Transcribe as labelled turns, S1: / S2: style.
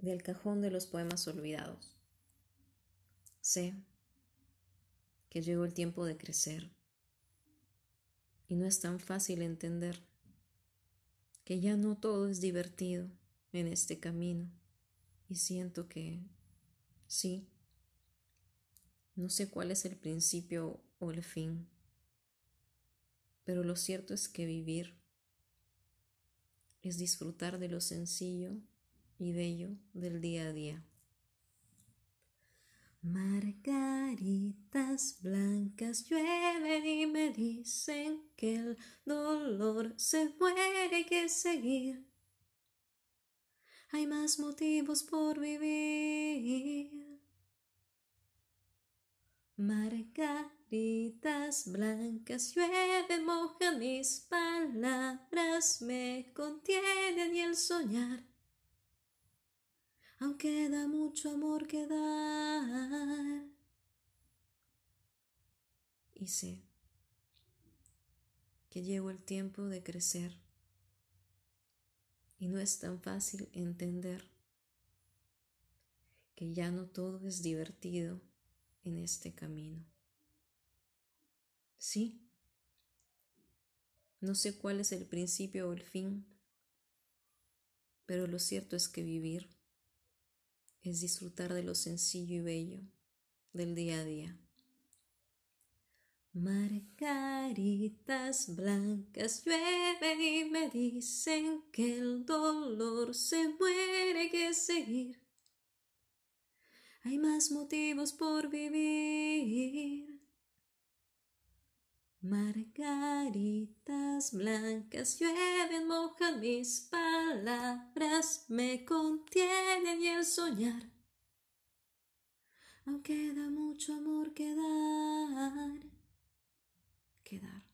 S1: del cajón de los poemas olvidados. Sé que llegó el tiempo de crecer y no es tan fácil entender que ya no todo es divertido en este camino y siento que sí, no sé cuál es el principio o el fin, pero lo cierto es que vivir es disfrutar de lo sencillo y bello del día a día. Margaritas blancas llueven y me dicen que el dolor se muere que seguir. Hay más motivos por vivir. Margaritas blancas llueven, mojan mis palabras, me contienen y el soñar aún queda mucho amor que dar. Y sé que llegó el tiempo de crecer y no es tan fácil entender que ya no todo es divertido en este camino. Sí, no sé cuál es el principio o el fin, pero lo cierto es que vivir es disfrutar de lo sencillo y bello del día a día. Margaritas blancas llueven y me dicen que el dolor se muere que seguir. Hay más motivos por vivir. Margaritas blancas llueven, mojan mis palabras, me contienen y el soñar. Aún queda mucho amor que dar, que dar.